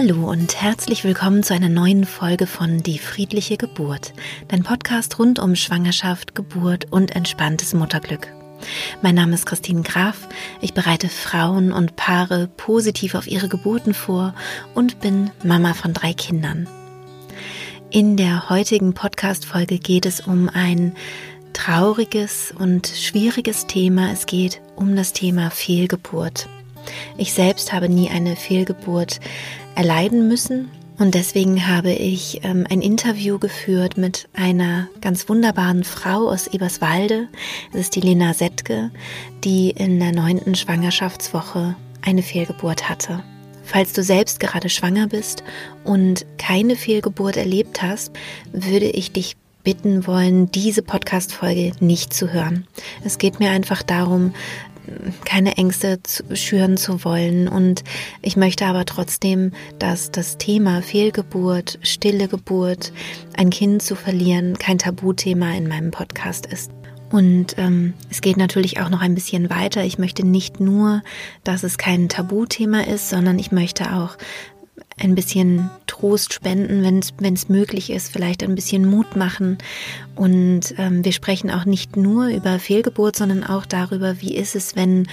Hallo und herzlich willkommen zu einer neuen Folge von Die friedliche Geburt, dein Podcast rund um Schwangerschaft, Geburt und entspanntes Mutterglück. Mein Name ist Christine Graf, ich bereite Frauen und Paare positiv auf ihre Geburten vor und bin Mama von drei Kindern. In der heutigen Podcast-Folge geht es um ein trauriges und schwieriges Thema. Es geht um das Thema Fehlgeburt. Ich selbst habe nie eine Fehlgeburt erleiden müssen und deswegen habe ich ähm, ein Interview geführt mit einer ganz wunderbaren Frau aus Eberswalde. Es ist die Lena Settke, die in der neunten Schwangerschaftswoche eine Fehlgeburt hatte. Falls du selbst gerade schwanger bist und keine Fehlgeburt erlebt hast, würde ich dich bitten wollen, diese Podcast-Folge nicht zu hören. Es geht mir einfach darum, keine Ängste zu, schüren zu wollen. Und ich möchte aber trotzdem, dass das Thema Fehlgeburt, stille Geburt, ein Kind zu verlieren, kein Tabuthema in meinem Podcast ist. Und ähm, es geht natürlich auch noch ein bisschen weiter. Ich möchte nicht nur, dass es kein Tabuthema ist, sondern ich möchte auch ein bisschen Trost spenden, wenn es möglich ist, vielleicht ein bisschen Mut machen. Und ähm, wir sprechen auch nicht nur über Fehlgeburt, sondern auch darüber, wie ist es, wenn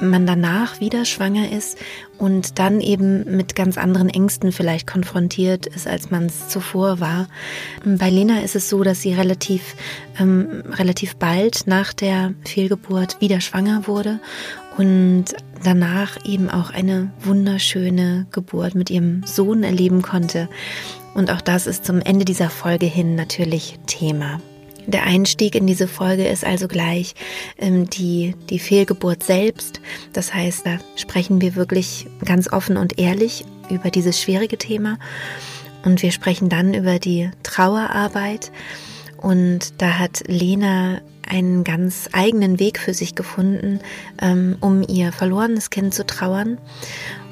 man danach wieder schwanger ist und dann eben mit ganz anderen Ängsten vielleicht konfrontiert ist, als man es zuvor war. Bei Lena ist es so, dass sie relativ, ähm, relativ bald nach der Fehlgeburt wieder schwanger wurde und danach eben auch eine wunderschöne Geburt mit ihrem Sohn erleben konnte. Und auch das ist zum Ende dieser Folge hin natürlich Thema. Der Einstieg in diese Folge ist also gleich ähm, die, die Fehlgeburt selbst. Das heißt, da sprechen wir wirklich ganz offen und ehrlich über dieses schwierige Thema. Und wir sprechen dann über die Trauerarbeit. Und da hat Lena einen ganz eigenen Weg für sich gefunden, ähm, um ihr verlorenes Kind zu trauern.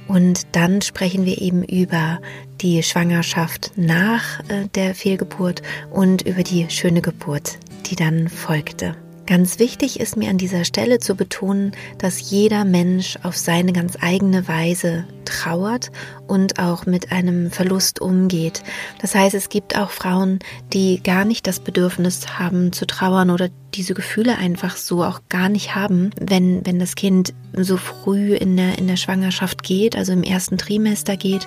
Und dann sprechen wir eben über die Schwangerschaft nach äh, der Fehlgeburt und über die schöne Geburt, die dann folgte. Ganz wichtig ist mir an dieser Stelle zu betonen, dass jeder Mensch auf seine ganz eigene Weise trauert und auch mit einem Verlust umgeht. Das heißt, es gibt auch Frauen, die gar nicht das Bedürfnis haben zu trauern oder diese Gefühle einfach so auch gar nicht haben, wenn, wenn das Kind so früh in der, in der Schwangerschaft geht, also im ersten Trimester geht.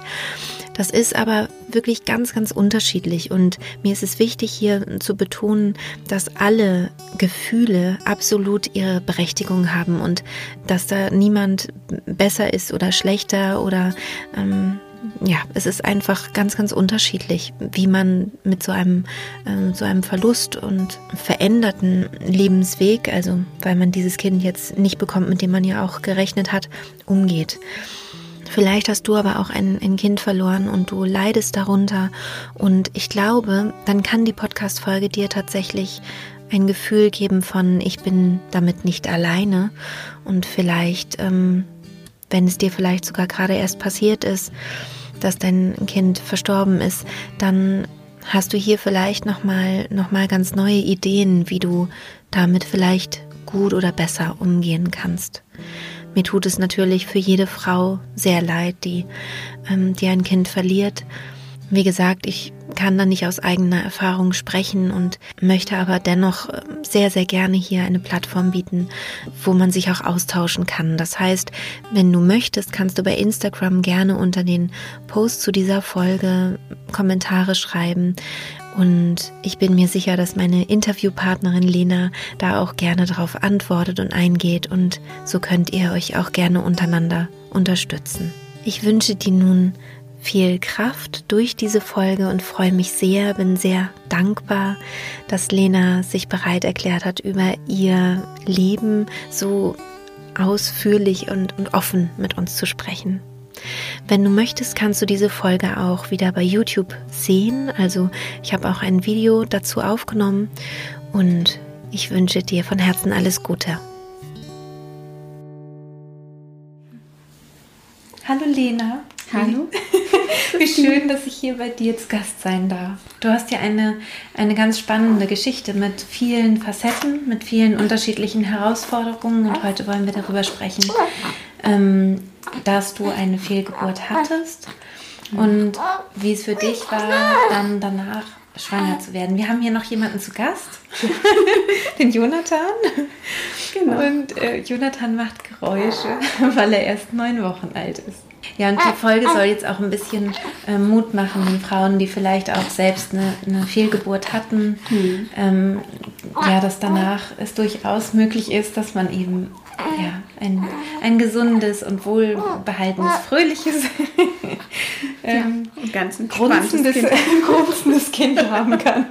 Das ist aber wirklich ganz, ganz unterschiedlich und mir ist es wichtig hier zu betonen, dass alle Gefühle absolut ihre Berechtigung haben und dass da niemand besser ist oder schlechter oder ähm, ja, es ist einfach ganz, ganz unterschiedlich, wie man mit so einem, äh, so einem Verlust und veränderten Lebensweg, also weil man dieses Kind jetzt nicht bekommt, mit dem man ja auch gerechnet hat, umgeht. Vielleicht hast du aber auch ein, ein Kind verloren und du leidest darunter. Und ich glaube, dann kann die Podcast-Folge dir tatsächlich ein Gefühl geben von, ich bin damit nicht alleine. Und vielleicht, ähm, wenn es dir vielleicht sogar gerade erst passiert ist, dass dein Kind verstorben ist, dann hast du hier vielleicht nochmal noch mal ganz neue Ideen, wie du damit vielleicht gut oder besser umgehen kannst. Mir tut es natürlich für jede Frau sehr leid, die, ähm, die ein Kind verliert. Wie gesagt, ich kann da nicht aus eigener Erfahrung sprechen und möchte aber dennoch ähm, sehr, sehr gerne hier eine Plattform bieten, wo man sich auch austauschen kann. Das heißt, wenn du möchtest, kannst du bei Instagram gerne unter den Post zu dieser Folge Kommentare schreiben. Und ich bin mir sicher, dass meine Interviewpartnerin Lena da auch gerne darauf antwortet und eingeht. Und so könnt ihr euch auch gerne untereinander unterstützen. Ich wünsche dir nun viel Kraft durch diese Folge und freue mich sehr, bin sehr dankbar, dass Lena sich bereit erklärt hat, über ihr Leben so ausführlich und, und offen mit uns zu sprechen. Wenn du möchtest, kannst du diese Folge auch wieder bei YouTube sehen. Also ich habe auch ein Video dazu aufgenommen und ich wünsche dir von Herzen alles Gute. Hallo Lena. Hallo. Wie schön, dass ich hier bei dir zu Gast sein darf. Du hast ja eine, eine ganz spannende Geschichte mit vielen Facetten, mit vielen unterschiedlichen Herausforderungen und heute wollen wir darüber sprechen, ähm, dass du eine Fehlgeburt hattest und wie es für dich war, dann danach schwanger zu werden. Wir haben hier noch jemanden zu Gast, den Jonathan. Genau. Und äh, Jonathan macht Geräusche, weil er erst neun Wochen alt ist. Ja, und die Folge soll jetzt auch ein bisschen äh, Mut machen, den Frauen, die vielleicht auch selbst eine, eine Fehlgeburt hatten. Mhm. Ähm, ja, dass danach es durchaus möglich ist, dass man eben ja, ein, ein gesundes und wohlbehaltenes, fröhliches, ähm, ja, ganz grunzendes, kind. grunzendes Kind haben kann.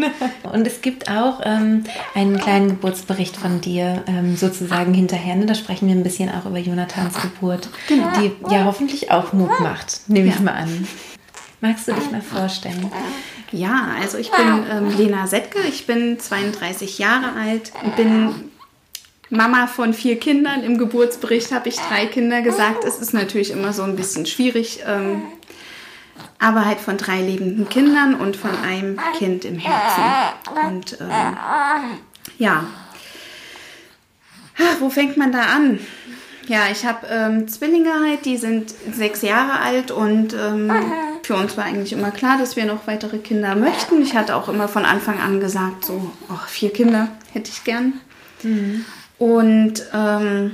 Und es gibt auch ähm, einen kleinen Geburtsbericht von dir ähm, sozusagen hinterher. Ne? Da sprechen wir ein bisschen auch über Jonathans Geburt, genau. die ja hoffentlich auch Mut macht, nehme ja. ich mal an. Magst du dich mal vorstellen? Ja, also ich bin ähm, Lena Settke, ich bin 32 Jahre alt, bin Mama von vier Kindern. Im Geburtsbericht habe ich drei Kinder gesagt. Es ist natürlich immer so ein bisschen schwierig, ähm, aber halt von drei lebenden Kindern und von einem Kind im Herzen. Und ähm, ja, Ach, wo fängt man da an? Ja, ich habe ähm, Zwillinge halt, die sind sechs Jahre alt und ähm, für uns war eigentlich immer klar, dass wir noch weitere Kinder möchten. Ich hatte auch immer von Anfang an gesagt, so oh, vier Kinder hätte ich gern. Mhm. Und ähm,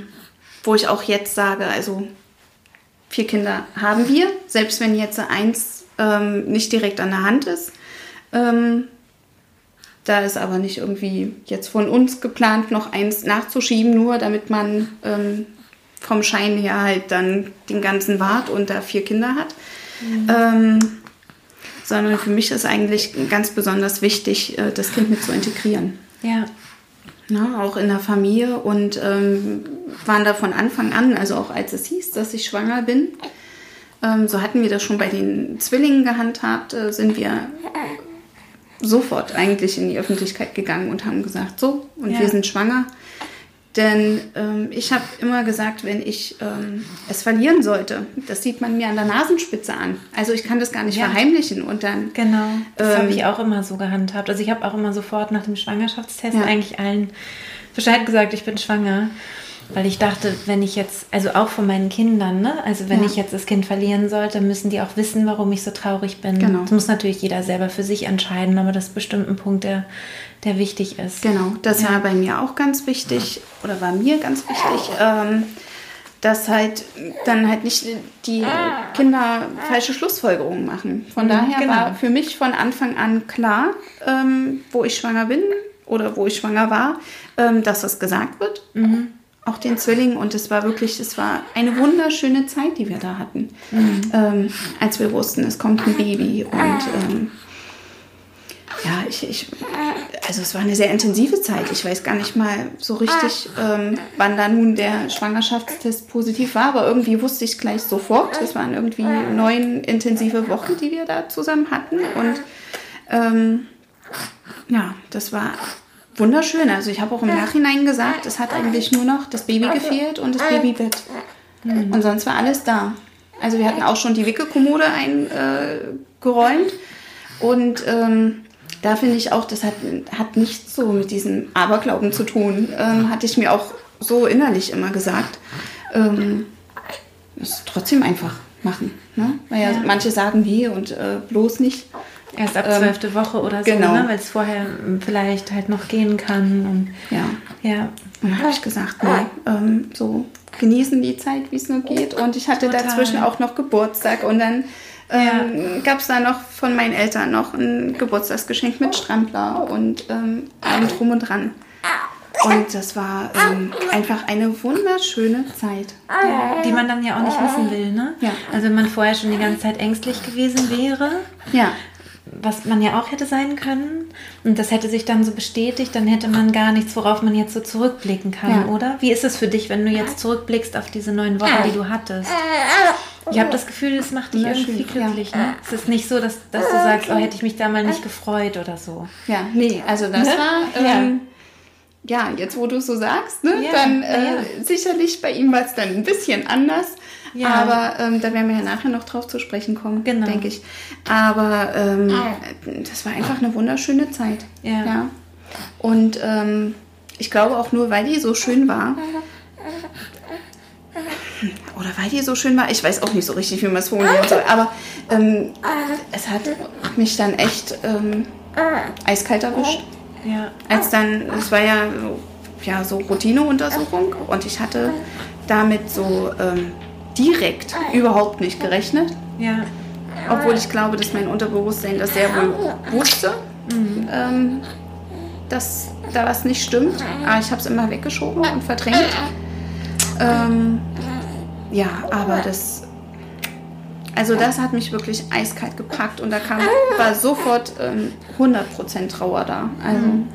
wo ich auch jetzt sage, also vier Kinder haben wir, selbst wenn jetzt eins ähm, nicht direkt an der Hand ist. Ähm, da ist aber nicht irgendwie jetzt von uns geplant, noch eins nachzuschieben, nur damit man ähm, vom Schein her halt dann den ganzen Wart und da vier Kinder hat. Mhm. Ähm, sondern für mich ist eigentlich ganz besonders wichtig, äh, das Kind mit zu integrieren. Ja ne, auch in der Familie und ähm, waren da von Anfang an, also auch als es hieß, dass ich schwanger bin, ähm, so hatten wir das schon bei den Zwillingen gehandhabt, äh, sind wir sofort eigentlich in die Öffentlichkeit gegangen und haben gesagt, so, und ja. wir sind schwanger. Denn ähm, ich habe immer gesagt, wenn ich ähm, es verlieren sollte, das sieht man mir an der Nasenspitze an. Also ich kann das gar nicht ja. verheimlichen und dann. Genau, das ähm, habe ich auch immer so gehandhabt. Also ich habe auch immer sofort nach dem Schwangerschaftstest ja. eigentlich allen Bescheid gesagt, ich bin schwanger. Weil ich dachte, wenn ich jetzt, also auch von meinen Kindern, ne? Also wenn ja. ich jetzt das Kind verlieren sollte, müssen die auch wissen, warum ich so traurig bin. Genau. Das muss natürlich jeder selber für sich entscheiden, aber das ist bestimmt ein Punkt, der der wichtig ist. Genau, das ja. war bei mir auch ganz wichtig oder war mir ganz wichtig, ähm, dass halt dann halt nicht die Kinder falsche Schlussfolgerungen machen. Von mhm, daher genau. war für mich von Anfang an klar, ähm, wo ich schwanger bin oder wo ich schwanger war, ähm, dass das gesagt wird. Mhm. Auch den Zwillingen und es war wirklich, es war eine wunderschöne Zeit, die wir da hatten, mhm. Ähm, als wir wussten, es kommt ein Baby und ähm, ja, ich, ich, also es war eine sehr intensive Zeit. Ich weiß gar nicht mal so richtig, ähm, wann da nun der Schwangerschaftstest positiv war, aber irgendwie wusste ich gleich sofort. Es waren irgendwie neun intensive Wochen, die wir da zusammen hatten. Und ähm, ja, das war wunderschön. Also ich habe auch im Nachhinein gesagt, es hat eigentlich nur noch das Baby gefehlt und das Babybett. Mhm. Und sonst war alles da. Also wir hatten auch schon die Wickelkommode eingeräumt. Äh, und ähm, da finde ich auch, das hat, hat nichts so mit diesem Aberglauben zu tun. Ähm, hatte ich mir auch so innerlich immer gesagt. Ähm, es trotzdem einfach machen. Ne? Weil ja, ja, manche sagen wie und äh, bloß nicht. Erst ab ähm, zwölfte ähm, Woche oder so, genau. ne? weil es vorher vielleicht halt noch gehen kann. Und, ja. ja. Und dann habe ich gesagt, nee, ähm, so genießen die Zeit, wie es nur geht. Und ich hatte Total. dazwischen auch noch Geburtstag und dann ähm, gab es da noch von meinen Eltern noch ein Geburtstagsgeschenk mit Strampler und ähm, allem drum und dran. Und das war ähm, einfach eine wunderschöne Zeit. Die, die, man dann ja auch nicht wissen will, ne? Ja. Also wenn man vorher schon die ganze Zeit ängstlich gewesen wäre. Ja was man ja auch hätte sein können. Und das hätte sich dann so bestätigt, dann hätte man gar nichts, worauf man jetzt so zurückblicken kann, ja. oder? Wie ist es für dich, wenn du jetzt zurückblickst auf diese neun Wochen, die du hattest? Ich habe das Gefühl, das macht dich irgendwie glücklich. Ne? Es ist nicht so, dass, dass du sagst, oh, hätte ich mich da mal nicht gefreut oder so. Ja, nee, also das ne? war... Ähm, ja. ja. jetzt wo du es so sagst, ne, ja, dann äh, ja. sicherlich bei ihm war es dann ein bisschen anders. Ja. Aber ähm, da werden wir ja nachher noch drauf zu sprechen kommen, genau. denke ich. Aber ähm, ah. das war einfach eine wunderschöne Zeit. Ja. ja. Und ähm, ich glaube auch nur, weil die so schön war, oder weil die so schön war, ich weiß auch nicht so richtig, wie man es formulieren soll, aber ähm, es hat mich dann echt ähm, eiskalt erwischt. Ja. Als dann, es war ja so, ja, so Routineuntersuchung und ich hatte damit so ähm, direkt überhaupt nicht gerechnet. Ja. Obwohl ich glaube, dass mein Unterbewusstsein das sehr wohl wusste, mhm. ähm, dass da was nicht stimmt. Aber ich habe es immer weggeschoben und verdrängt. Ähm, ja, aber das. Also das hat mich wirklich eiskalt gepackt und da kam, war sofort ähm, 100% Trauer da. Also mhm.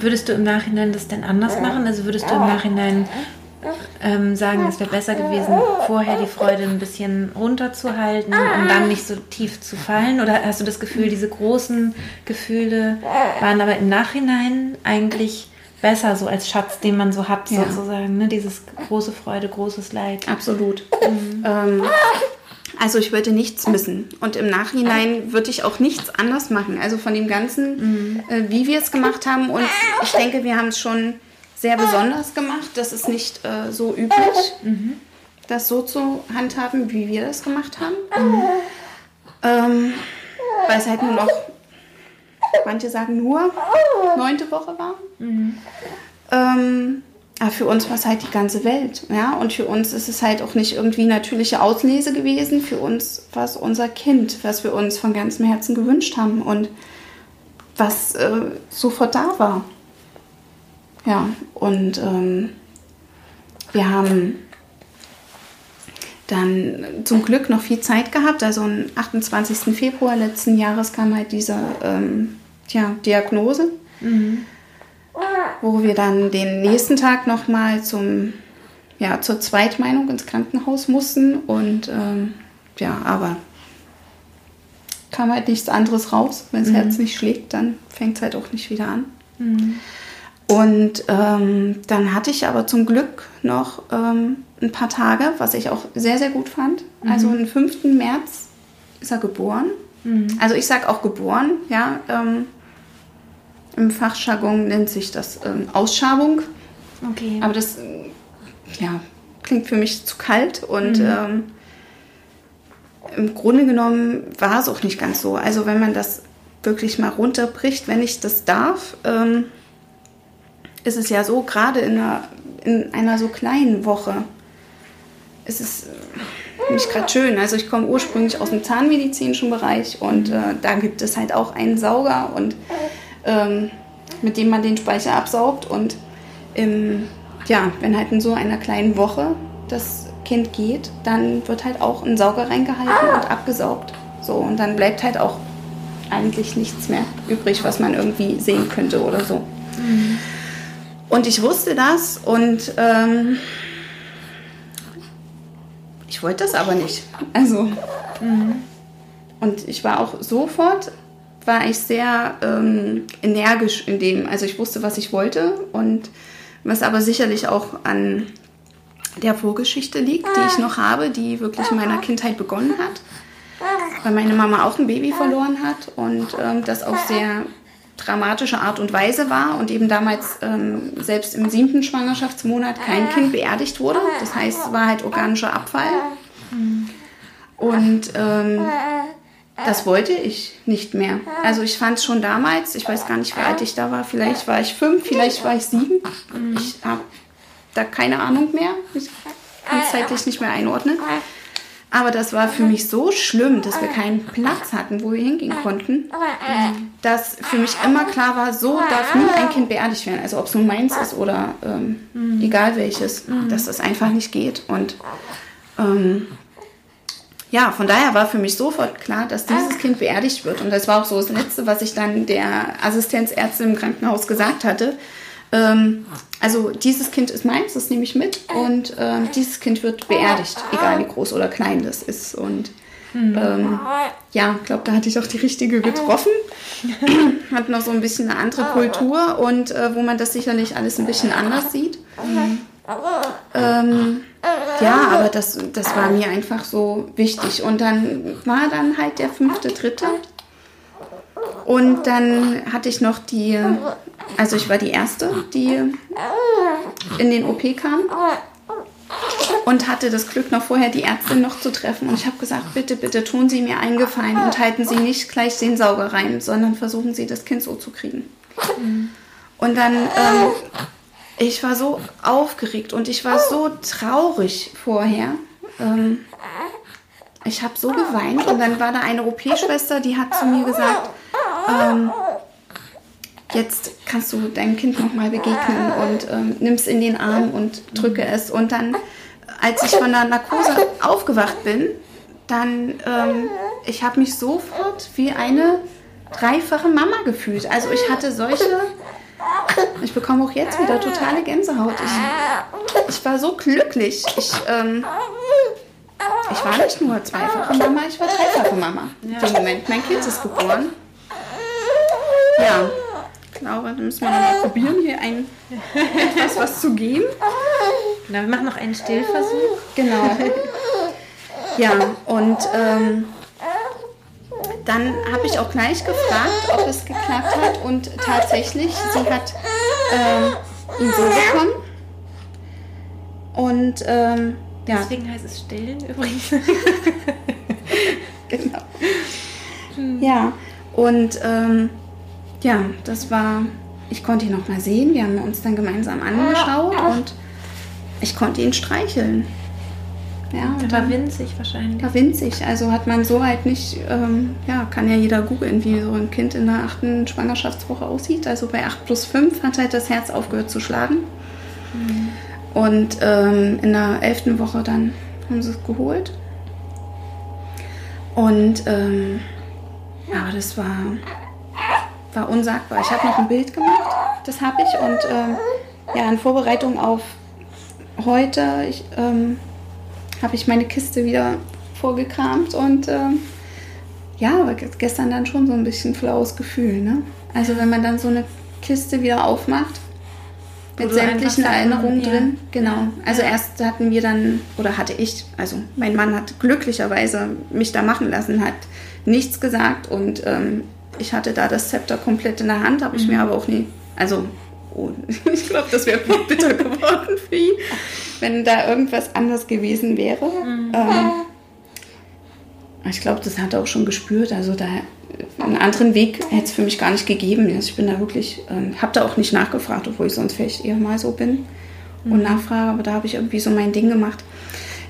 Würdest du im Nachhinein das denn anders machen? Also würdest du im Nachhinein ähm, sagen, es wäre besser gewesen, vorher die Freude ein bisschen runterzuhalten und dann nicht so tief zu fallen? Oder hast du das Gefühl, diese großen Gefühle waren aber im Nachhinein eigentlich besser so als Schatz, den man so hat, ja. sozusagen? Ne? Dieses große Freude, großes Leid. Absolut. Mhm. Ähm, also ich würde nichts missen. Und im Nachhinein würde ich auch nichts anders machen. Also von dem Ganzen, mhm. äh, wie wir es gemacht haben. Und ich denke, wir haben es schon sehr besonders gemacht. Das ist nicht äh, so üblich, mhm. das so zu handhaben, wie wir das gemacht haben. Mhm. Ähm, weil es halt nur noch, manche sagen nur, neunte Woche war. Mhm. Ähm, aber für uns war es halt die ganze Welt. Ja? Und für uns ist es halt auch nicht irgendwie natürliche Auslese gewesen. Für uns war es unser Kind, was wir uns von ganzem Herzen gewünscht haben und was äh, sofort da war. Ja, und ähm, wir haben dann zum Glück noch viel Zeit gehabt. Also am 28. Februar letzten Jahres kam halt diese ähm, tja, Diagnose, mhm. wo wir dann den nächsten Tag nochmal zum, ja, zur Zweitmeinung ins Krankenhaus mussten. Und ähm, ja, aber kam halt nichts anderes raus. Wenn das mhm. Herz nicht schlägt, dann fängt es halt auch nicht wieder an. Mhm. Und ähm, dann hatte ich aber zum Glück noch ähm, ein paar Tage, was ich auch sehr, sehr gut fand. Mhm. Also am 5. März ist er geboren. Mhm. Also ich sage auch geboren, ja. Ähm, Im Fachjargon nennt sich das ähm, Ausschabung. Okay. Aber das ja, klingt für mich zu kalt und mhm. Ähm, im Grunde genommen war es auch nicht ganz so. Also wenn man das wirklich mal runterbricht, wenn ich das darf, ähm, ist es ja so, gerade in einer, in einer so kleinen Woche, ist es äh, nicht gerade schön. Also ich komme ursprünglich aus dem zahnmedizinischen Bereich und äh, da gibt es halt auch einen Sauger und ähm, mit dem man den Speicher absaugt und im, ja, wenn halt in so einer kleinen Woche das Kind geht, dann wird halt auch ein Sauger reingehalten und abgesaugt. So und dann bleibt halt auch eigentlich nichts mehr übrig, was man irgendwie sehen könnte oder so. Mhm. Und ich wusste das und ähm, ich wollte das aber nicht. Also, mhm. und ich war auch sofort, war ich sehr ähm, energisch in dem. Also ich wusste, was ich wollte und was aber sicherlich auch an der Vorgeschichte liegt, die ich noch habe, die wirklich in meiner Kindheit begonnen hat. Weil meine Mama auch ein Baby verloren hat und ähm, das auch sehr dramatische Art und Weise war und eben damals ähm, selbst im siebten Schwangerschaftsmonat kein Kind beerdigt wurde. Das heißt, es war halt organischer Abfall. Und ähm, das wollte ich nicht mehr. Also ich fand es schon damals, ich weiß gar nicht, wie alt ich da war, vielleicht war ich fünf, vielleicht war ich sieben. Ich habe da keine Ahnung mehr. Ich kann es zeitlich nicht mehr einordnen. Aber das war für mich so schlimm, dass wir keinen Platz hatten, wo wir hingehen konnten, dass für mich immer klar war, so darf nie ein Kind beerdigt werden. Also ob es nun meins ist oder ähm, mhm. egal welches, mhm. dass das einfach nicht geht. Und ähm, ja, von daher war für mich sofort klar, dass dieses Kind beerdigt wird. Und das war auch so das Letzte, was ich dann der Assistenzärztin im Krankenhaus gesagt hatte. Ähm, also dieses Kind ist meins, das nehme ich mit und ähm, dieses Kind wird beerdigt, egal wie groß oder klein das ist. Und ähm, ja, ich glaube, da hatte ich auch die richtige getroffen. Hat noch so ein bisschen eine andere Kultur und äh, wo man das sicherlich alles ein bisschen anders sieht. Ähm, ja, aber das, das war mir einfach so wichtig. Und dann war dann halt der fünfte, dritte. Und dann hatte ich noch die also ich war die Erste, die in den OP kam. und hatte das Glück, noch vorher die Ärztin noch zu treffen. Und ich habe gesagt, bitte, bitte tun Sie mir einen Gefallen und halten Sie nicht gleich den Sauger rein, sondern versuchen Sie, das Kind so zu kriegen. Mhm. Und dann, ähm, ich war so aufgeregt und ich war so traurig vorher. Ähm, ich habe so geweint und dann war da eine OP-Schwester, die hat zu mir gesagt, ähm, jetzt kannst du deinem Kind nochmal begegnen und ähm, nimmst in den Arm und drücke es. Und dann, als ich von der Narkose aufgewacht bin, dann, ähm, ich habe mich sofort wie eine dreifache Mama gefühlt. Also ich hatte solche, ich bekomme auch jetzt wieder totale Gänsehaut. Ich, ich war so glücklich. Ich, ähm, ich war nicht nur zweifache Mama, ich war dreifache Mama. Ja. Im Moment, mein Kind ist geboren. Ja, glaube, dann müssen wir nochmal probieren, hier ein, etwas was zu geben. Na, wir machen noch einen Stillversuch. Genau. Ja, und ähm, dann habe ich auch gleich gefragt, ob es geklappt hat. Und tatsächlich, sie hat ähm, ihn so bekommen. Und ähm, ja. Deswegen heißt es Stillen übrigens. genau. Ja, und ähm, ja, das war, ich konnte ihn noch mal sehen. Wir haben uns dann gemeinsam angeschaut und ich konnte ihn streicheln. Ja, der war winzig wahrscheinlich. War winzig. Also hat man so halt nicht, ähm, ja, kann ja jeder googeln, wie so ein Kind in der achten Schwangerschaftswoche aussieht. Also bei 8 plus 5 hat halt das Herz aufgehört zu schlagen. Mhm. Und ähm, in der elften Woche dann haben sie es geholt. Und ähm, ja, das war, war unsagbar. Ich habe noch ein Bild gemacht, das habe ich. Und ähm, ja, in Vorbereitung auf heute ich, ähm, habe ich meine Kiste wieder vorgekramt und ähm, ja, aber gestern dann schon so ein bisschen flaues Gefühl. Ne? Also wenn man dann so eine Kiste wieder aufmacht mit sämtlichen Erinnerungen ja. drin. Genau. Also erst hatten wir dann, oder hatte ich, also mein Mann hat glücklicherweise mich da machen lassen, hat nichts gesagt und ähm, ich hatte da das Zepter komplett in der Hand, habe ich mhm. mir aber auch nie, also oh, ich glaube, das wäre bitter geworden für ihn, wenn da irgendwas anders gewesen wäre. Mhm. Ähm, ich glaube, das hat er auch schon gespürt. Also da einen anderen Weg hätte es für mich gar nicht gegeben. Also ich bin da wirklich, ähm, habe da auch nicht nachgefragt, obwohl ich sonst vielleicht eher mal so bin mhm. und nachfrage, aber da habe ich irgendwie so mein Ding gemacht.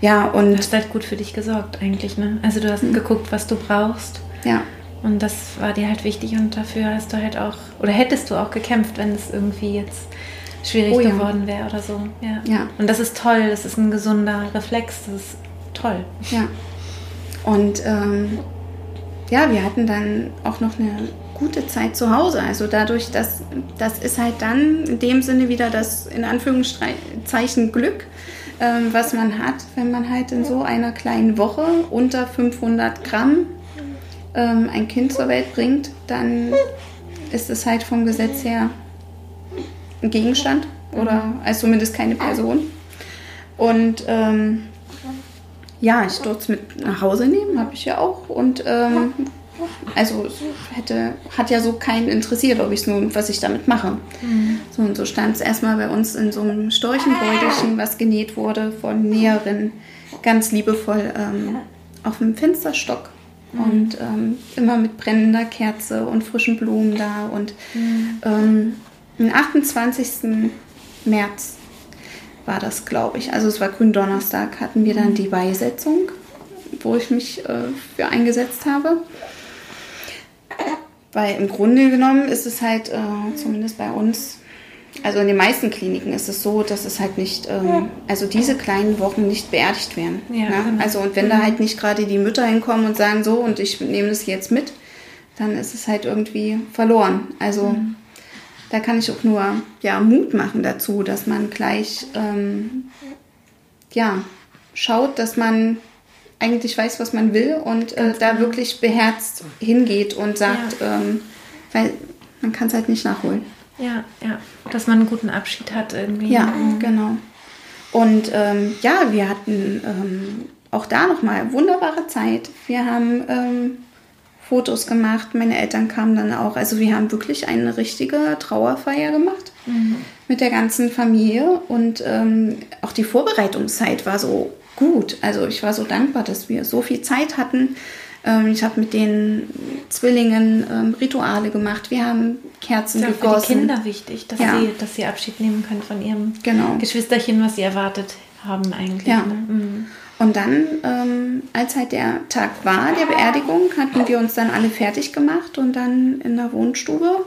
Ja, und. Du hast halt gut für dich gesorgt, eigentlich, ne? Also du hast mhm. geguckt, was du brauchst. Ja. Und das war dir halt wichtig und dafür hast du halt auch, oder hättest du auch gekämpft, wenn es irgendwie jetzt schwierig oh, ja. geworden wäre oder so. Ja. ja. Und das ist toll, das ist ein gesunder Reflex, das ist toll. Ja. Und ähm, ja, wir hatten dann auch noch eine gute Zeit zu Hause. Also dadurch, dass das ist halt dann in dem Sinne wieder das in Anführungszeichen Glück, ähm, was man hat, wenn man halt in so einer kleinen Woche unter 500 Gramm ähm, ein Kind zur Welt bringt, dann ist es halt vom Gesetz her ein Gegenstand oder als zumindest keine Person. Und ähm, ja, ich durfte es mit nach Hause nehmen, habe ich ja auch. Und ähm, also hätte, hat ja so keinen interessiert, ob ich nun, was ich damit mache. Mhm. So und so stand es erstmal bei uns in so einem Storchenbeutelchen, was genäht wurde von Näherin, ganz liebevoll ähm, auf dem Fensterstock. Mhm. Und ähm, immer mit brennender Kerze und frischen Blumen da. Und mhm. ähm, am 28. März war das, glaube ich. Also es war Gründonnerstag, hatten wir dann die Beisetzung, wo ich mich äh, für eingesetzt habe. Weil im Grunde genommen ist es halt, äh, zumindest bei uns, also in den meisten Kliniken ist es so, dass es halt nicht, ähm, also diese kleinen Wochen nicht beerdigt werden. Ja, ne? genau. Also und wenn da mhm. halt nicht gerade die Mütter hinkommen und sagen so und ich nehme das jetzt mit, dann ist es halt irgendwie verloren. Also mhm da kann ich auch nur ja, Mut machen dazu, dass man gleich ähm, ja, schaut, dass man eigentlich weiß, was man will und äh, da genau. wirklich beherzt hingeht und sagt, ja. ähm, weil man kann es halt nicht nachholen. Ja, ja, dass man einen guten Abschied hat irgendwie. Ja, mhm. genau. Und ähm, ja, wir hatten ähm, auch da nochmal wunderbare Zeit. Wir haben ähm, Fotos gemacht. Meine Eltern kamen dann auch. Also wir haben wirklich eine richtige Trauerfeier gemacht. mhm. mit der ganzen Familie. Und ähm, auch die Vorbereitungszeit war so gut. Also ich war so dankbar, dass wir so viel Zeit hatten. Ähm, ich habe mit den Zwillingen ähm, Rituale gemacht. Wir haben Kerzen das ist gegossen. Für die Kinder wichtig, dass, ja. sie, dass sie Abschied nehmen können von ihrem genau. Geschwisterchen, was sie erwartet haben eigentlich. Ja. Ne? Mhm. Und dann, ähm, als halt der Tag war, der Beerdigung, hatten wir uns dann alle fertig gemacht und dann in der Wohnstube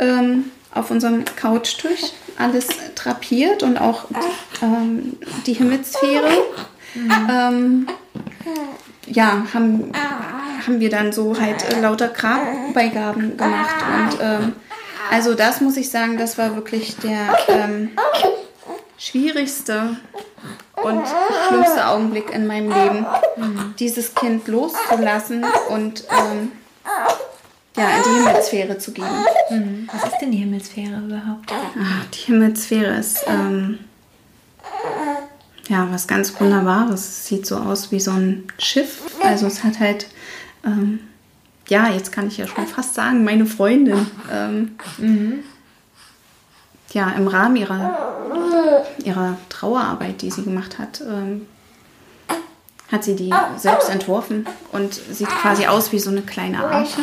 ähm, auf unserem Couchtisch alles trapiert und auch ähm, die Himmelssphäre. Mhm. Ja, haben, haben wir dann so halt äh, lauter Grabbeigaben gemacht. Und ähm, also das muss ich sagen, das war wirklich der ähm, schwierigste und schlimmste Augenblick in meinem Leben, dieses Kind loszulassen und ähm, ja, in die Himmelssphäre zu geben. Mhm. Was ist denn die Himmelssphäre überhaupt? Ach, die Himmelssphäre ist ähm, ja was ganz Wunderbares. Es sieht so aus wie so ein Schiff. Also es hat halt ähm, ja, jetzt kann ich ja schon fast sagen, meine Freundin. Ähm, mhm ja, im Rahmen ihrer, ihrer Trauerarbeit, die sie gemacht hat, ähm, hat sie die selbst entworfen und sieht quasi aus wie so eine kleine Arche.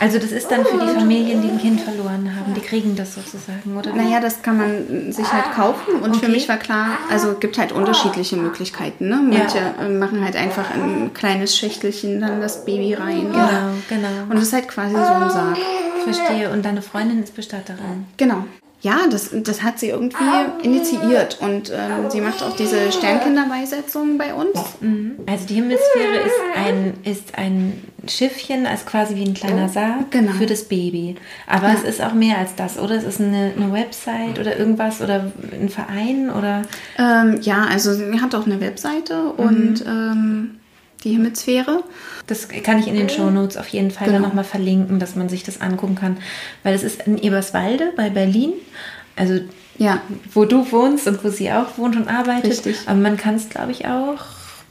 Also das ist dann für die Familien, die ein Kind verloren haben, die kriegen das sozusagen, oder? Naja, das kann man sich halt kaufen und okay. für mich war klar, also es gibt halt unterschiedliche Möglichkeiten. Ne? Manche ja. machen halt einfach ein kleines Schächtelchen dann das Baby rein. Genau, genau. Und das ist halt quasi so ein Sarg. Verstehe. Und deine Freundin ist Bestatterin. Genau ja, das, das hat sie irgendwie initiiert und ähm, sie macht auch diese Sternkinderbeisetzung bei uns. Mhm. Also die Himmelssphäre ist ein, ist ein Schiffchen, als quasi wie ein kleiner Sarg genau. für das Baby. Aber ja. es ist auch mehr als das, oder? Es ist eine, eine Website oder irgendwas oder ein Verein oder? Ähm, ja, also sie hat auch eine Webseite mhm. und ähm, die Himmelssphäre. Das kann ich in den Show Notes auf jeden Fall genau. nochmal verlinken, dass man sich das angucken kann. Weil es ist in Eberswalde bei Berlin. Also ja. wo du wohnst und wo sie auch wohnt und arbeitet. Richtig. Aber man kann es, glaube ich, auch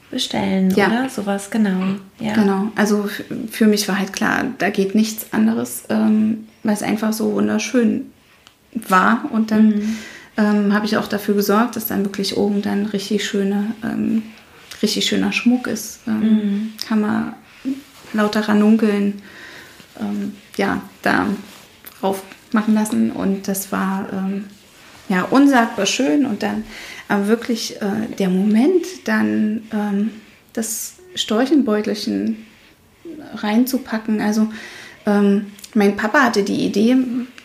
bestellen, ja. oder? Sowas, genau. Ja. Genau. Also für mich war halt klar, da geht nichts anderes, ähm, weil es einfach so wunderschön war. Und dann mhm. ähm, habe ich auch dafür gesorgt, dass dann wirklich oben dann richtig schöne ähm, richtig schöner Schmuck ist. Ähm, mhm. Haben wir lauter Ranunkeln ähm, ja, da drauf machen lassen und das war ähm, ja unsagbar schön und dann aber wirklich äh, der Moment, dann ähm, das Storchenbeutelchen reinzupacken. Also ähm, mein Papa hatte die Idee,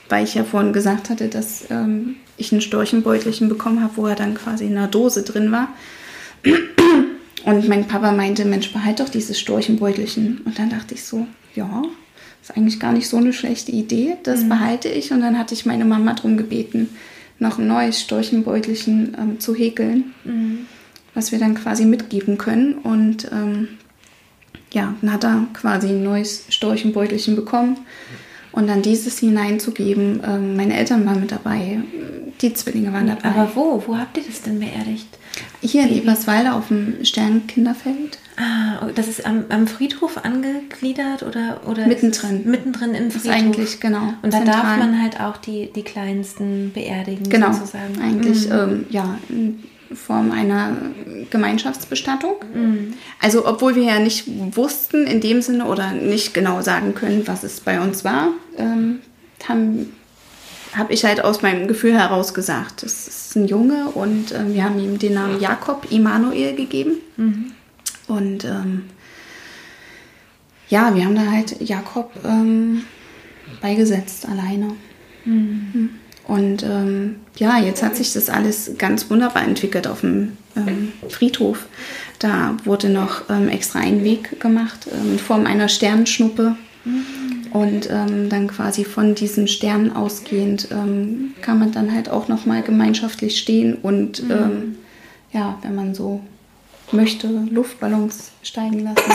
weil ich ja vorhin gesagt hatte, dass ähm, ich ein Storchenbeutelchen bekommen habe, wo er dann quasi in einer Dose drin war. Und mein Papa meinte, Mensch, behalt doch dieses Storchenbeutelchen. Und dann dachte ich so, ja, ist eigentlich gar nicht so eine schlechte Idee. Das mhm. behalte ich. Und dann hatte ich meine Mama darum gebeten, noch ein neues Storchenbeutelchen ähm, zu häkeln, mhm. was wir dann quasi mitgeben können. Und ähm, ja, dann hat er quasi ein neues Storchenbeutelchen bekommen. Und dann dieses hineinzugeben, ähm, meine Eltern waren mit dabei, die Zwillinge waren dabei. Aber wo? Wo habt ihr das denn beerdigt? Hier in Eberswalde auf dem Sternkinderfeld. Ah, oh, das ist am, am, Friedhof angegliedert oder, oder mittendrin? Mittendrin im Friedhof. eigentlich, genau. Und da zentral. darf man halt auch die, die kleinsten beerdigen, genau, sozusagen. Eigentlich, mhm. ähm, ja, in Form einer Gemeinschaftsbestattung. Mhm. Also, obwohl wir ja nicht wussten in dem Sinne oder nicht genau sagen können, was es bei uns war, ähm, haben habe ich halt aus meinem Gefühl heraus gesagt, das ist ein Junge und äh, wir haben ihm den Namen Jakob Immanuel gegeben. Mhm. Und ähm, ja, wir haben da halt Jakob ähm, beigesetzt alleine. Mhm. mhm. Und ähm, ja, jetzt hat sich das alles ganz wunderbar entwickelt auf dem ähm, Friedhof. Da wurde noch ähm, extra ein Weg gemacht ähm, in Form einer Sternschnuppe. Mhm und ähm, dann quasi von diesem Stern ausgehend ähm, kann man dann halt auch nochmal gemeinschaftlich stehen und mhm. ähm, ja, wenn man so möchte, Luftballons steigen lassen.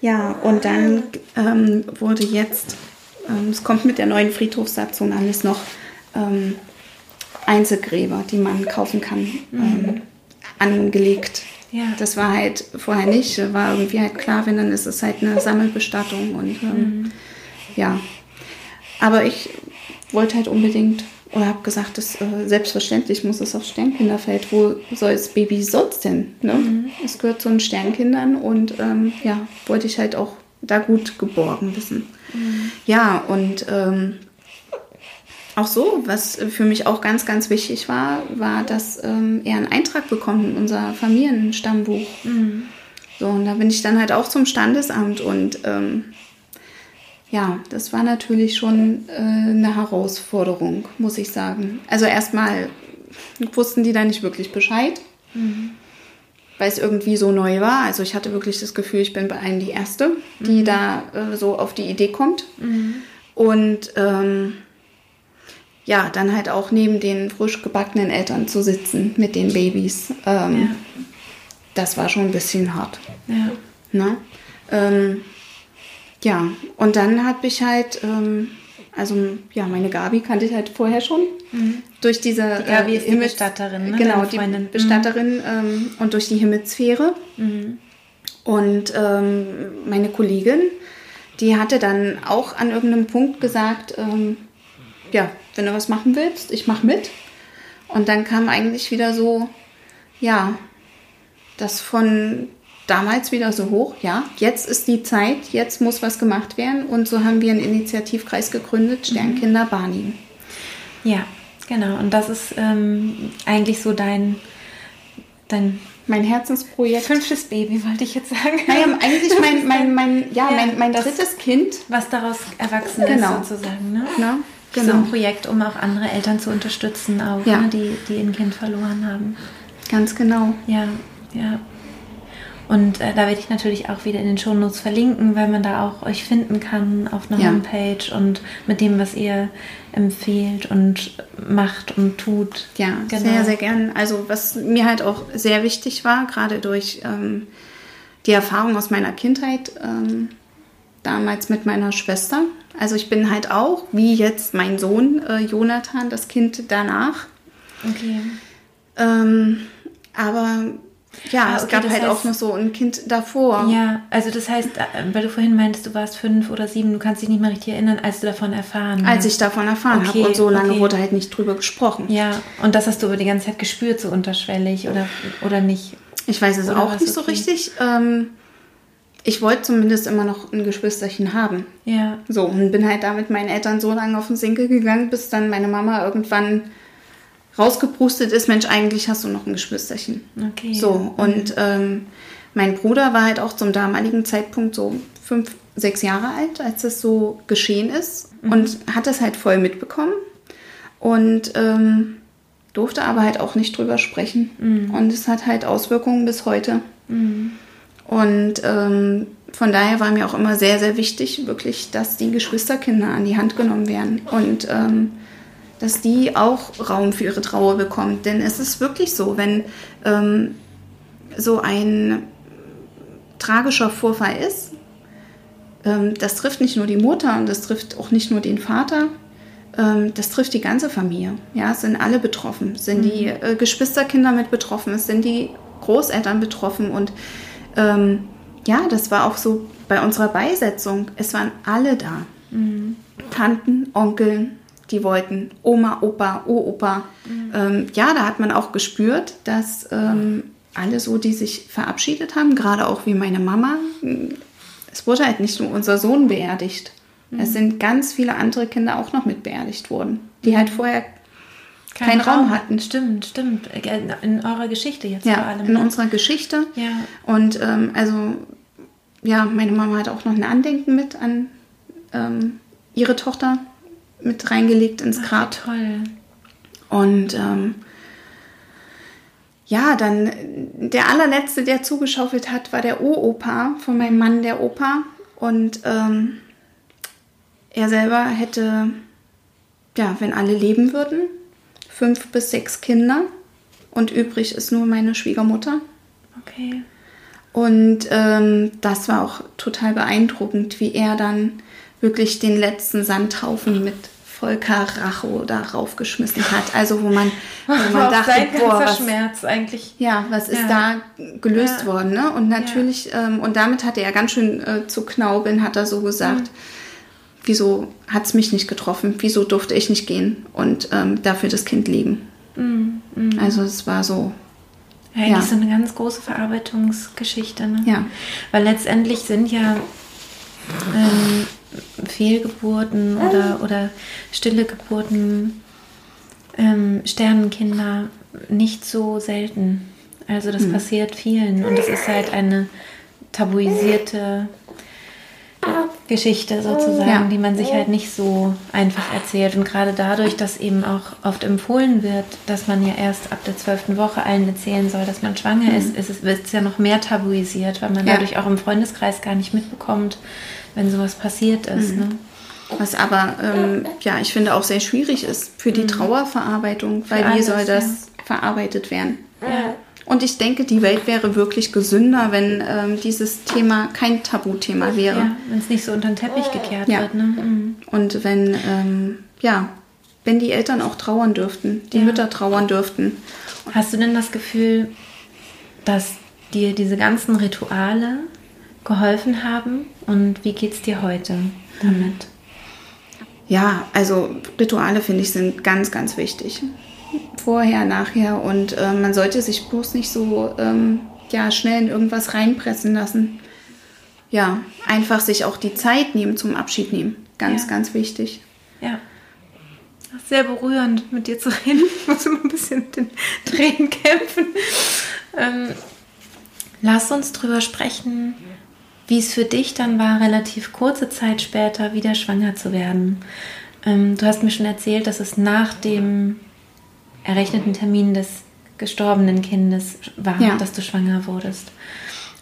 Ja, und dann ähm, wurde jetzt, ähm, es kommt mit der neuen Friedhofssatzung alles noch ähm, Einzelgräber, die man kaufen kann, mhm. angelegt. Ja. Das war halt vorher nicht. War irgendwie halt klar, wenn dann ist es halt eine Sammelbestattung und ähm, mhm. ja. Aber ich wollte halt unbedingt oder habe gesagt, das, äh, selbstverständlich muss es aufs Sternkinderfeld. Wo soll das Baby sonst hin? Ne? Mhm. Es gehört zu den Sternkindern und ähm, ja, wollte ich halt auch da gut geborgen wissen. Mhm. Ja, und ähm, auch so, was für mich auch ganz, ganz wichtig war, war, dass ähm, er einen Eintrag bekommt in unser Familienstammbuch. Mhm. So, und da bin ich dann halt auch zum Standesamt und ähm, ja, das war natürlich schon äh, eine Herausforderung, muss ich sagen. Also erstmal wussten die da nicht wirklich Bescheid, mhm. weil es irgendwie so neu war. Also ich hatte wirklich das Gefühl, ich bin bei allen die Erste, die mhm. da äh, so auf die Idee kommt. Mhm. Und ähm, ja, dann halt auch neben den frisch gebackenen Eltern zu sitzen mit den Babys. Ähm, ja. Das war schon ein bisschen hart. Ja. Ne? Ähm, ja, und dann habe ich halt, ähm, also ja, meine Gabi kannte ich halt vorher schon. Mhm. Durch diese die Gabi äh, ist die Bestatterin, ne? Genau, die mhm. Bestatterin ähm, und durch die Himmelssphäre. Mhm. Und ähm, meine Kollegin, die hatte dann auch an irgendeinem Punkt gesagt, ähm, ja, wenn du was machen willst, ich mach mit. Und dann kam eigentlich wieder so, ja, das von damals wieder so hoch, ja, jetzt ist die Zeit, jetzt muss was gemacht werden. Und so haben wir einen Initiativkreis gegründet, mhm. Sternkinder mhm. Barnim. Ja, genau. Und das ist ähm, eigentlich so dein, dein mein Herzensprojekt. Fünftes Baby, wollte ich jetzt sagen. Naja, eigentlich mein, mein, mein, ja, ja mein, mein drittes Kind. Was daraus erwachsen genau. ist, sozusagen. Ne? Ja, genau. So ein Projekt, um auch andere Eltern zu unterstützen, auch, ja. ne, die, die ein Kind verloren haben. Ganz genau. Ja, ja. Und äh, da werde ich natürlich auch wieder in den Shownotes verlinken, weil man da auch euch finden kann auf einer ja. Homepage und mit dem, was ihr empfehlt und macht und tut. Ja, genau. sehr, sehr gern. Also was mir halt auch sehr wichtig war, gerade durch ähm, die Erfahrung aus meiner Kindheit, ähm, damals mit meiner Schwester. Also ich bin halt auch, wie jetzt mein Sohn äh, Jonathan, das Kind danach. Okay. Ähm, aber ja, ah, es gab halt heißt, auch noch so ein Kind davor. Ja, also das heißt, äh, weil du vorhin meintest, du warst fünf oder sieben, du kannst dich nicht mehr richtig erinnern, als du davon erfahren hast. Als ich davon erfahren okay, habe und so lange okay. wurde halt nicht drüber gesprochen. Ja, und das hast du aber die ganze Zeit gespürt, so unterschwellig oder, oder nicht? Ich weiß es oder auch nicht okay? so richtig. Ähm, ich wollte zumindest immer noch ein Geschwisterchen haben. Ja. So, und bin halt da mit meinen Eltern so lange auf den Sinkel gegangen, bis dann meine Mama irgendwann rausgeprustet ist, Mensch, eigentlich hast du noch ein Geschwisterchen. Okay. So, und ähm, mein Bruder war halt auch zum damaligen Zeitpunkt so fünf, sechs Jahre alt, als das so geschehen ist mhm. und hat das halt voll mitbekommen und ähm, durfte aber halt auch nicht drüber sprechen. Mhm. Und es hat halt Auswirkungen bis heute. Mhm. Und ähm, von daher war mir auch immer sehr, sehr wichtig, wirklich, dass die Geschwisterkinder an die Hand genommen werden. Und ähm, dass die auch Raum für ihre Trauer bekommt. Denn es ist wirklich so, wenn ähm, so ein tragischer Vorfall ist, ähm, das trifft nicht nur die Mutter und das trifft auch nicht nur den Vater, ähm, das trifft die ganze Familie. Ja, es sind alle betroffen. Es sind mhm. die äh, Geschwisterkinder mit betroffen, es sind die Großeltern betroffen und ähm, ja, das war auch so bei unserer Beisetzung. Es waren alle da. Mhm. Tanten, Onkeln, die wollten Oma, Opa, Opa. Mhm. Ähm, ja, da hat man auch gespürt, dass ähm, alle so, die sich verabschiedet haben, gerade auch wie meine Mama, es wurde halt nicht nur unser Sohn beerdigt. Mhm. Es sind ganz viele andere Kinder auch noch mit beerdigt worden, die halt vorher Kein keinen Raum, Raum hatten. Stimmt, stimmt. In eurer Geschichte jetzt ja, vor allem. In ne? unserer Geschichte. Ja. Und ähm, also, ja, meine Mama hat auch noch ein Andenken mit an ähm, ihre Tochter mit reingelegt ins Grab. Ach, toll. Und ähm, ja, dann der allerletzte, der zugeschaufelt hat, war der O-Opa von meinem Mann, der Opa. Und ähm, er selber hätte, ja, wenn alle leben würden, fünf bis sechs Kinder. Und übrig ist nur meine Schwiegermutter. Okay. Und ähm, das war auch total beeindruckend, wie er dann wirklich den letzten Sandhaufen mit Volker Racho da raufgeschmissen hat. Also wo man, wo man dachte, boah, was, Schmerz eigentlich. Ja, was ist ja. da gelöst ja. worden? Ne? Und natürlich, ja. ähm, und damit hatte er ganz schön äh, zu knaubeln, hat er so gesagt. Mhm. Wieso hat es mich nicht getroffen? Wieso durfte ich nicht gehen und ähm, dafür das Kind leben? Mhm. Mhm. Also es war so. Ja, eigentlich ja. so eine ganz große Verarbeitungsgeschichte. Ne? Ja. Weil letztendlich sind ja ähm, Fehlgeburten oder, oder stille Geburten, ähm, Sternenkinder nicht so selten. Also das mhm. passiert vielen und es ist halt eine tabuisierte Geschichte sozusagen, ja. die man sich halt nicht so einfach erzählt. Und gerade dadurch, dass eben auch oft empfohlen wird, dass man ja erst ab der zwölften Woche allen erzählen soll, dass man schwanger mhm. ist, ist es, wird es ja noch mehr tabuisiert, weil man ja. dadurch auch im Freundeskreis gar nicht mitbekommt, wenn sowas passiert ist. Mhm. Ne? Was aber, ähm, ja, ich finde auch sehr schwierig ist für die mhm. Trauerverarbeitung, weil alles, wie soll das verarbeitet werden? Ja. Und ich denke, die Welt wäre wirklich gesünder, wenn ähm, dieses Thema kein Tabuthema wäre. Ja, wenn es nicht so unter den Teppich gekehrt ja. wird. Ne? Mhm. Und wenn, ähm, ja, wenn die Eltern auch trauern dürften, die ja. Mütter trauern dürften. Hast du denn das Gefühl, dass dir diese ganzen Rituale geholfen haben? Und wie geht es dir heute damit? Ja, also Rituale finde ich sind ganz, ganz wichtig vorher, nachher und äh, man sollte sich bloß nicht so ähm, ja, schnell in irgendwas reinpressen lassen. Ja, einfach sich auch die Zeit nehmen zum Abschied nehmen. Ganz, ja. ganz wichtig. Ja. Sehr berührend, mit dir zu reden. Ich muss immer ein bisschen mit den Tränen kämpfen. Ähm, lass uns drüber sprechen, wie es für dich dann war, relativ kurze Zeit später wieder schwanger zu werden. Ähm, du hast mir schon erzählt, dass es nach dem errechneten Termin des gestorbenen Kindes war, ja. dass du schwanger wurdest.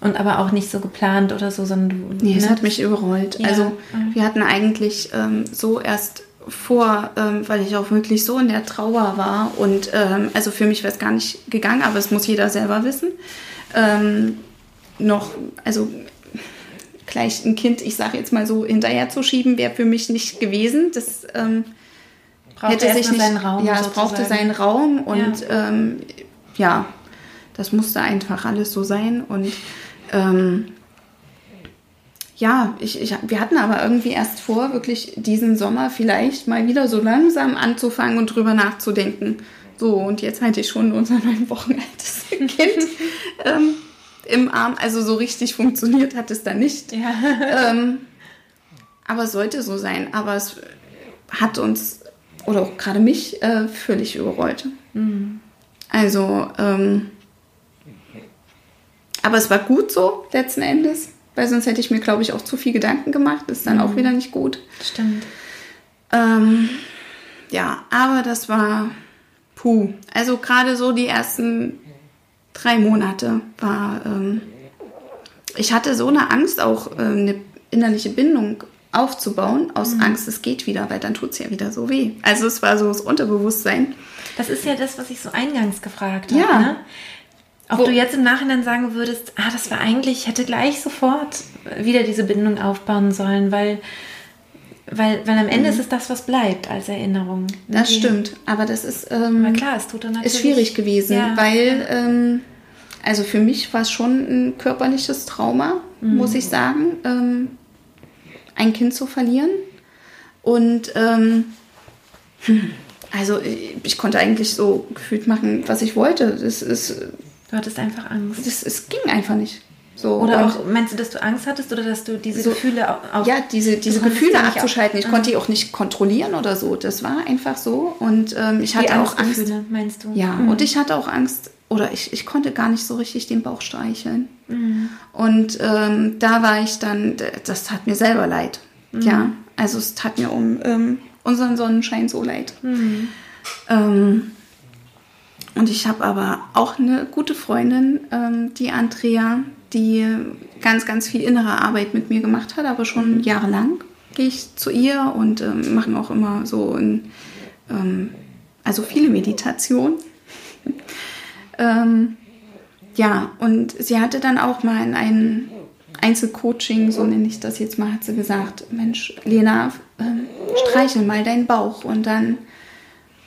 Und aber auch nicht so geplant oder so, sondern du. Nee, es ne? hat mich überrollt. Ja. Also wir hatten eigentlich ähm, so erst vor, ähm, weil ich auch wirklich so in der Trauer war und ähm, also für mich wäre es gar nicht gegangen, aber es muss jeder selber wissen. Ähm, noch, also gleich ein Kind, ich sage jetzt mal so, hinterher zu schieben, wäre für mich nicht gewesen. Das ähm, hätte sich nicht, seinen Raum. Ja, es brauchte seinen Raum und ja. Ähm, ja, das musste einfach alles so sein und ähm, ja, ich, ich, wir hatten aber irgendwie erst vor, wirklich diesen Sommer vielleicht mal wieder so langsam anzufangen und drüber nachzudenken. So, und jetzt hatte ich schon unser neun Wochen altes Kind ähm, im Arm. Also so richtig funktioniert hat es da nicht. Ja. Ähm, aber es sollte so sein. Aber es hat uns oder auch gerade mich äh, völlig überrollt. Mhm. Also, ähm, aber es war gut so letzten Endes, weil sonst hätte ich mir, glaube ich, auch zu viel Gedanken gemacht. Ist dann mhm. auch wieder nicht gut. Stimmt. Ähm, ja, aber das war puh. Also gerade so die ersten drei Monate war. Ähm, ich hatte so eine Angst, auch äh, eine innerliche Bindung aufzubauen, aus mhm. Angst, es geht wieder, weil dann tut es ja wieder so weh. Also es war so das Unterbewusstsein. Das ist ja das, was ich so eingangs gefragt habe. Ja. Ne? Ob Wo, du jetzt im Nachhinein sagen würdest, ah, das war eigentlich, ich hätte gleich sofort wieder diese Bindung aufbauen sollen, weil, weil, weil am Ende mhm. ist es das, was bleibt als Erinnerung. Das Die, stimmt, aber das ist, ähm, klar, es tut dann natürlich, ist schwierig gewesen, ja. weil, ähm, also für mich war es schon ein körperliches Trauma, mhm. muss ich sagen. Ähm, ein Kind zu verlieren. Und ähm, also ich, ich, konnte eigentlich so gefühlt machen, was ich wollte. Das ist, du hattest einfach Angst. Das, es ging einfach nicht. So, oder auch, meinst du, dass du Angst hattest oder dass du diese so, Gefühle auch. Ja, diese, diese Gefühle abzuschalten. Ich konnte die auch nicht kontrollieren oder so. Das war einfach so. Und ähm, ich hatte auch Angst. meinst du? Ja, mhm. und ich hatte auch Angst, oder ich, ich konnte gar nicht so richtig den Bauch streicheln. Mhm. Und ähm, da war ich dann, das tat mir selber leid. Mhm. Ja, also es tat mir um ähm, unseren Sonnenschein so leid. Mhm. Ähm, und ich habe aber auch eine gute Freundin, ähm, die Andrea, die ganz, ganz viel innere Arbeit mit mir gemacht hat, aber schon jahrelang gehe ich zu ihr und ähm, machen auch immer so, in, ähm, also viele Meditationen. Ähm, ja, und sie hatte dann auch mal in einem Einzelcoaching, so nenne ich das jetzt mal, hat sie gesagt, Mensch, Lena, ähm, streichel mal deinen Bauch. Und dann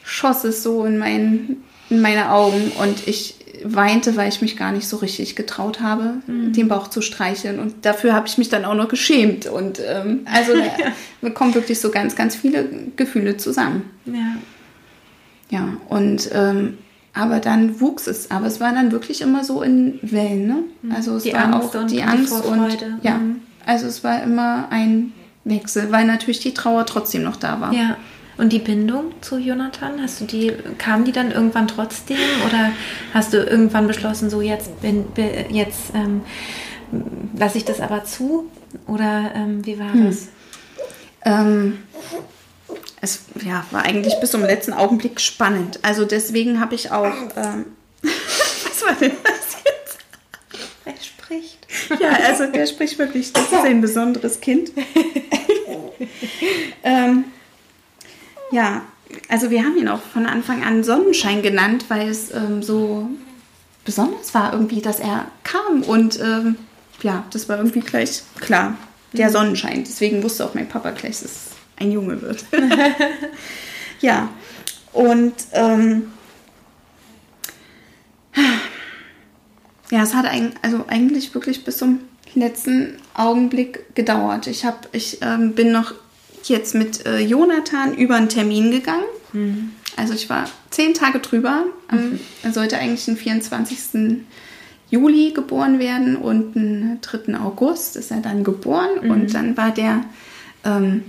schoss es so in, mein, in meine Augen und ich weinte, weil ich mich gar nicht so richtig getraut habe, mhm. den Bauch zu streicheln. Und dafür habe ich mich dann auch noch geschämt. Und ähm, also da kommen wirklich so ganz, ganz viele Gefühle zusammen. Ja. Ja, und ähm, aber dann wuchs es. Aber es war dann wirklich immer so in Wellen. Ne? Mhm. Also es die war Angst auch und die die Angst Vorfreude. und ja. Mhm. Also es war immer ein Wechsel, weil natürlich die Trauer trotzdem noch da war. Ja. Und die Bindung zu Jonathan, hast du die, kam die dann irgendwann trotzdem oder hast du irgendwann beschlossen, so jetzt bin, bin jetzt ähm, lasse ich das aber zu? Oder ähm, wie war Hm. das? Ähm, es ja, war eigentlich bis zum letzten Augenblick spannend. Also deswegen habe ich auch. Ähm, was war denn das jetzt? Wer spricht? Ja, also der spricht wirklich, das ist ein besonderes Kind. ähm, ja, also wir haben ihn auch von Anfang an Sonnenschein genannt, weil es ähm, so besonders war irgendwie, dass er kam und ähm, ja, das war irgendwie gleich klar, der Sonnenschein. Deswegen wusste auch mein Papa gleich, dass es ein Junge wird. ja, und ähm, ja, es hat ein, also eigentlich wirklich bis zum letzten Augenblick gedauert. Ich, hab, ich ähm, bin noch jetzt mit äh, Jonathan über einen Termin gegangen. Also ich war zehn Tage drüber. Ähm, er sollte eigentlich am 24. Juli geboren werden und am 3. August ist er dann geboren. Und dann war der ähm,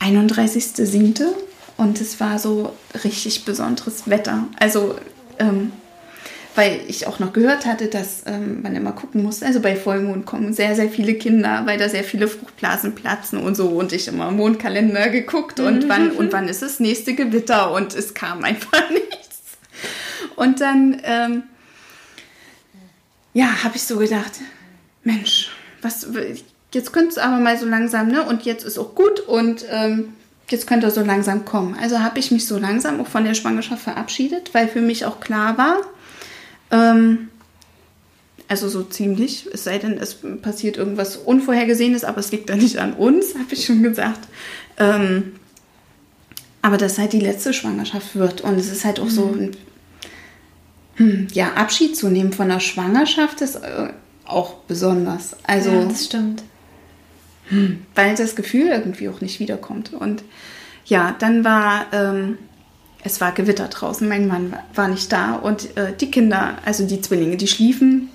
31.07. und es war so richtig besonderes Wetter. Also ähm, weil ich auch noch gehört hatte, dass ähm, man immer gucken muss. Also bei Vollmond kommen sehr, sehr viele Kinder, weil da sehr viele Fruchtblasen platzen und so. Und ich immer im Mondkalender geguckt und wann und wann ist das nächste Gewitter und es kam einfach nichts. Und dann, ähm, ja, habe ich so gedacht, Mensch, was, jetzt könnte es aber mal so langsam, ne? Und jetzt ist auch gut und ähm, jetzt könnte er so langsam kommen. Also habe ich mich so langsam auch von der Schwangerschaft verabschiedet, weil für mich auch klar war, ähm, also so ziemlich, es sei denn, es passiert irgendwas Unvorhergesehenes, aber es liegt da nicht an uns, habe ich schon gesagt. Ähm, aber dass halt die letzte Schwangerschaft wird und es ist halt auch so ein hm, ja, Abschied zu nehmen von der Schwangerschaft ist äh, auch besonders. Also ja, das stimmt. Weil das Gefühl irgendwie auch nicht wiederkommt. Und ja, dann war, ähm, es war Gewitter draußen, mein Mann war- nicht da und äh, die Kinder, also die Zwillinge, die schliefen.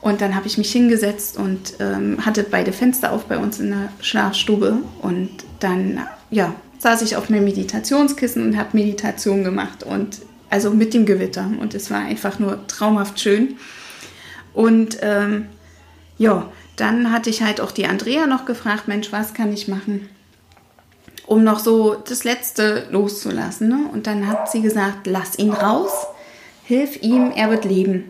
Und dann habe ich mich hingesetzt und ähm, hatte beide Fenster auf bei uns in der Schlafstube. Und dann, ja, saß ich auf meinem Meditationskissen und habe Meditation gemacht. Und also mit dem Gewitter. Und es war einfach nur traumhaft schön. Und ähm, ja, dann hatte ich halt auch die Andrea noch gefragt, Mensch, was kann ich machen, um noch so das Letzte loszulassen. Ne? Und dann hat sie gesagt, lass ihn raus, hilf ihm, er wird leben.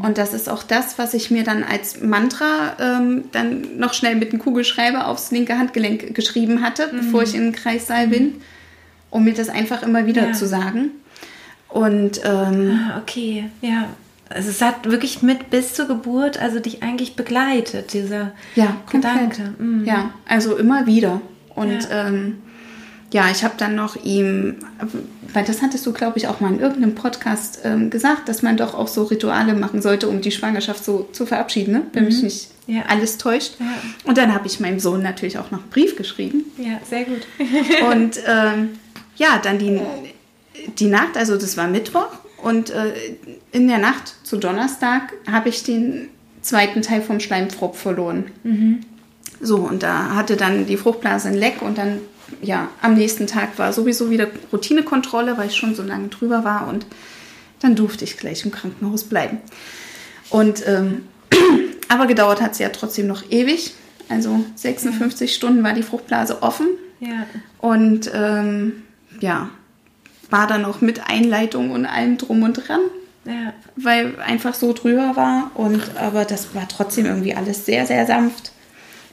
Und das ist auch das, was ich mir dann als Mantra ähm, dann noch schnell mit einem Kugelschreiber aufs linke Handgelenk geschrieben hatte, bevor ich in den Kreissaal bin, um mir das einfach immer wieder Ja. zu sagen. Und ähm, Ah, okay, ja. Also es hat wirklich mit bis zur Geburt, also dich eigentlich begleitet, dieser Ja. Gedanke. Mhm. Ja, also immer wieder. Und Ja. ähm, ja, ich habe dann noch ihm, weil das hattest du, glaube ich, auch mal in irgendeinem Podcast ähm, gesagt, dass man doch auch so Rituale machen sollte, um die Schwangerschaft so zu verabschieden, ne? wenn mich nicht Ja. alles täuscht. Ja. Und dann habe ich meinem Sohn natürlich auch noch einen Brief geschrieben. ja, sehr gut. Und ähm, ja, dann die, die Nacht, also das war Mittwoch. Und äh, in der Nacht zu Donnerstag habe ich den zweiten Teil vom Schleimfropf verloren. So, und da hatte dann die Fruchtblase ein Leck und dann, ja, am nächsten Tag war sowieso wieder Routinekontrolle, weil ich schon so lange drüber war und dann durfte ich gleich im Krankenhaus bleiben. Und, ähm, aber gedauert hat sie ja trotzdem noch ewig. Also 56 Stunden war die Fruchtblase offen. Ja. Und ähm, ja, war dann auch mit Einleitung und allem drum und dran, Ja. weil einfach so drüber war. Und aber das war trotzdem irgendwie alles sehr, sehr sanft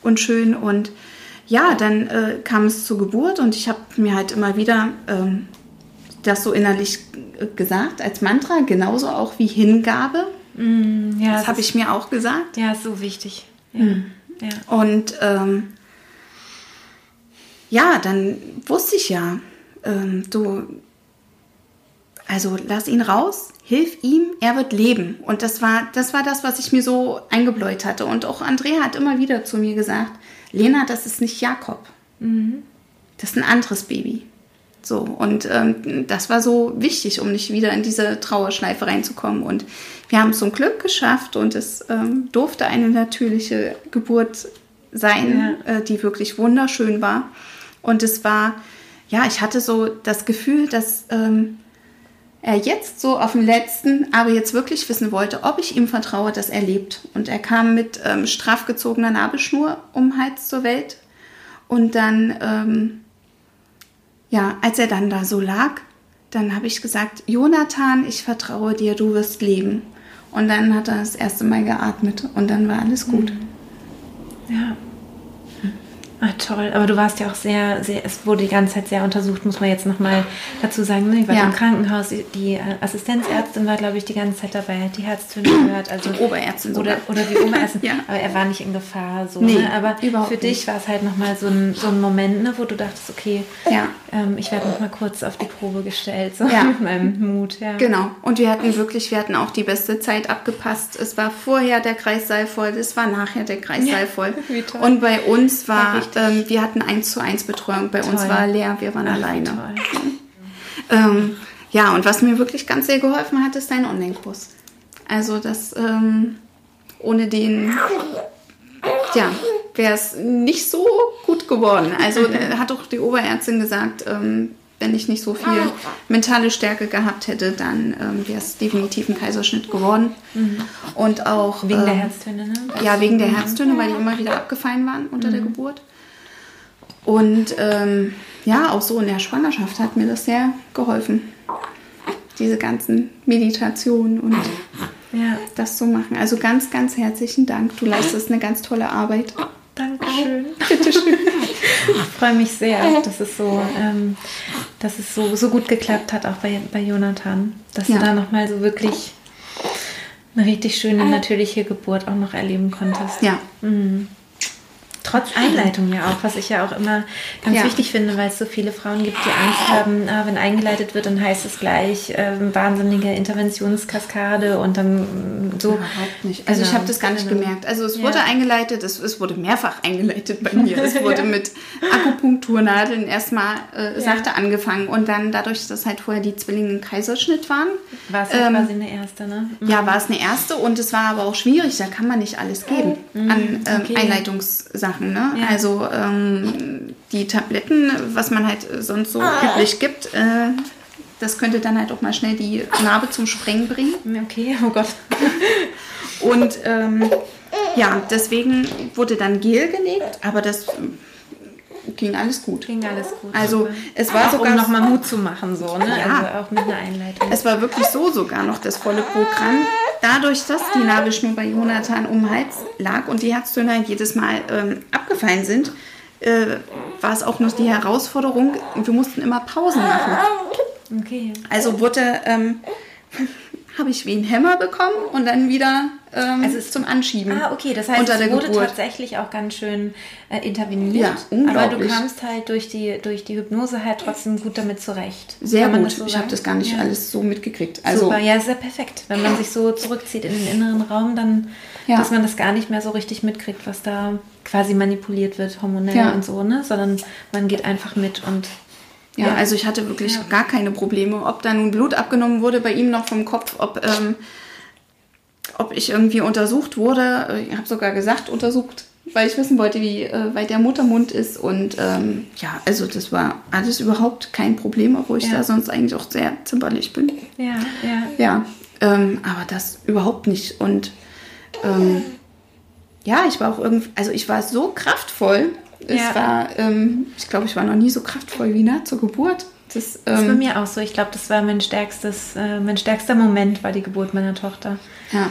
und schön. Und ja, dann äh, kam es zur Geburt und ich habe mir halt immer wieder ähm, das so innerlich gesagt als Mantra, genauso auch wie Hingabe. Mm, ja, Das habe ich mir auch gesagt. Ja, ist so wichtig. Ja. ja. Und ähm, ja, dann wusste ich ja, ähm, du, also lass ihn raus, hilf ihm, er wird leben. Und das war, das war das, was ich mir so eingebläut hatte. Und auch Andrea hat immer wieder zu mir gesagt, Lena, das ist nicht Jakob. Mhm. Das ist ein anderes Baby. So, und ähm, das war so wichtig, um nicht wieder in diese Trauerschleife reinzukommen. Und wir haben es zum Glück geschafft und es ähm, durfte eine natürliche Geburt sein, ja. äh, die wirklich wunderschön war. Und es war, ja, ich hatte so das Gefühl, dass ähm, er jetzt so auf dem letzten, aber jetzt wirklich wissen wollte, ob ich ihm vertraue, dass er lebt. Und er kam mit ähm, straff gezogener Nabelschnur um Hals zur Welt. Und dann, ähm, ja, als er dann da so lag, dann habe ich gesagt, Jonathan, ich vertraue dir, du wirst leben. Und dann hat er das erste Mal geatmet und dann war alles gut. Ja. Ah, toll. Aber du warst ja auch sehr, sehr, es wurde die ganze Zeit sehr untersucht, muss man jetzt nochmal dazu sagen. Ne? Ich war ja. im Krankenhaus, die äh, Assistenzärztin war, glaube ich, die ganze Zeit dabei, hat die Herztöne gehört. Also, die Oberärztin oder, oder die Oberärztin. ja. Aber er war nicht in Gefahr. So, nee, ne? Aber für dich war es halt nochmal so ein, so ein Moment, ne, wo du dachtest, okay, ja. ähm, ich werde nochmal kurz auf die Probe gestellt, so ja. mit meinem Mut. Ja. Genau. Und wir hatten wirklich, wir hatten auch die beste Zeit abgepasst. Es war vorher der Kreissaal voll, es war nachher der Kreissaal voll. Und bei uns war, war ähm, wir hatten eins zu eins Betreuung. Bei Toll. uns war leer, wir waren Ach, alleine. Ähm, ja, und was mir wirklich ganz sehr geholfen hat, ist dein Online-Kurs. Also das ähm, ohne den, ja, wäre es nicht so gut geworden. Also äh, hat auch die Oberärztin gesagt, ähm, wenn ich nicht so viel mentale Stärke gehabt hätte, dann ähm, wäre es definitiv ein Kaiserschnitt geworden. Mhm. Und auch wegen ähm, der Herztöne, ne? Ja, wegen der Herztöne, weil die immer wieder abgefallen waren unter mhm. der Geburt. Und ähm, ja, auch so in der Schwangerschaft hat mir das sehr geholfen. Diese ganzen Meditationen und ja. das zu machen. Also ganz, ganz herzlichen Dank. Du leistest eine ganz tolle Arbeit. Dankeschön. Bitteschön. Ich freue mich sehr, dass es so, ähm, dass es so, so gut geklappt hat, auch bei, bei Jonathan. Dass ja. du da nochmal so wirklich eine richtig schöne, natürliche Geburt auch noch erleben konntest. Ja. Mhm. Trotz Einleitung ja auch, was ich ja auch immer ganz ja. wichtig finde, weil es so viele Frauen gibt, die Angst haben, ah, wenn eingeleitet wird, dann heißt es gleich ähm, wahnsinnige Interventionskaskade und dann so. Überhaupt nicht. Also genau. ich habe das gar nicht genau. gemerkt. Also es wurde ja. eingeleitet, es, es, wurde mehrfach eingeleitet bei mir. Es wurde ja. mit Akupunkturnadeln erstmal äh, sachte angefangen und dann dadurch, dass halt vorher die Zwillinge ein Kaiserschnitt waren. War es ähm, quasi eine erste, ne? Mhm. Ja, war es eine erste und es war aber auch schwierig, da kann man nicht alles geben mhm. an ähm, okay. Einleitungssachen. Sachen. Ne? Ja. Also ähm, die Tabletten, was man halt sonst so ah. üblich gibt, äh, das könnte dann halt auch mal schnell die Narbe zum Sprengen bringen. Okay, oh Gott. Und ähm, ja, deswegen wurde dann Gel gelegt, aber das ging alles gut. Ging alles gut. Also es war auch sogar um nochmal Mut zu machen, so, ne? Ja. Also auch mit einer Einleitung. Es war wirklich so sogar noch das volle Programm. Dadurch, dass die Nabelschnur bei Jonathan um den Hals lag und die Herztöne jedes Mal ähm, abgefallen sind, äh, war es auch noch die Herausforderung, wir mussten immer Pausen machen. Okay. Also wurde ähm, habe ich wie einen Hämmer bekommen und dann wieder ähm, also zum Anschieben. Ah, okay, das heißt, es wurde Geburt. tatsächlich auch ganz schön äh, interveniert. Ja, unglaublich. Aber du kamst halt durch die, durch die Hypnose halt trotzdem gut damit zurecht. Sehr gut. So ich habe das gar nicht ja. alles so mitgekriegt. Also, Super, ja, sehr perfekt. Wenn man sich so zurückzieht in den inneren Raum, dann, ja. dass man das gar nicht mehr so richtig mitkriegt, was da quasi manipuliert wird, hormonell ja. und so, ne? Sondern man geht einfach mit und ja, ja, also ich hatte wirklich ja. gar keine Probleme. Ob da nun Blut abgenommen wurde bei ihm noch vom Kopf, ob, ähm, ob ich irgendwie untersucht wurde. Ich habe sogar gesagt, untersucht, weil ich wissen wollte, wie äh, weit der Muttermund ist. Und ähm, ja, also das war alles überhaupt kein Problem, obwohl ich ja. da sonst eigentlich auch sehr zimperlich bin. Ja, ja. Ja, ähm, aber das überhaupt nicht. Und ähm, ja, ich war auch irgendwie, also ich war so kraftvoll es ja. war, ähm, ich glaube, ich war noch nie so kraftvoll wie nah zur Geburt. Das, ähm, das ist bei mir auch so. Ich glaube, das war mein stärkstes, äh, mein stärkster Moment war die Geburt meiner Tochter. Ja.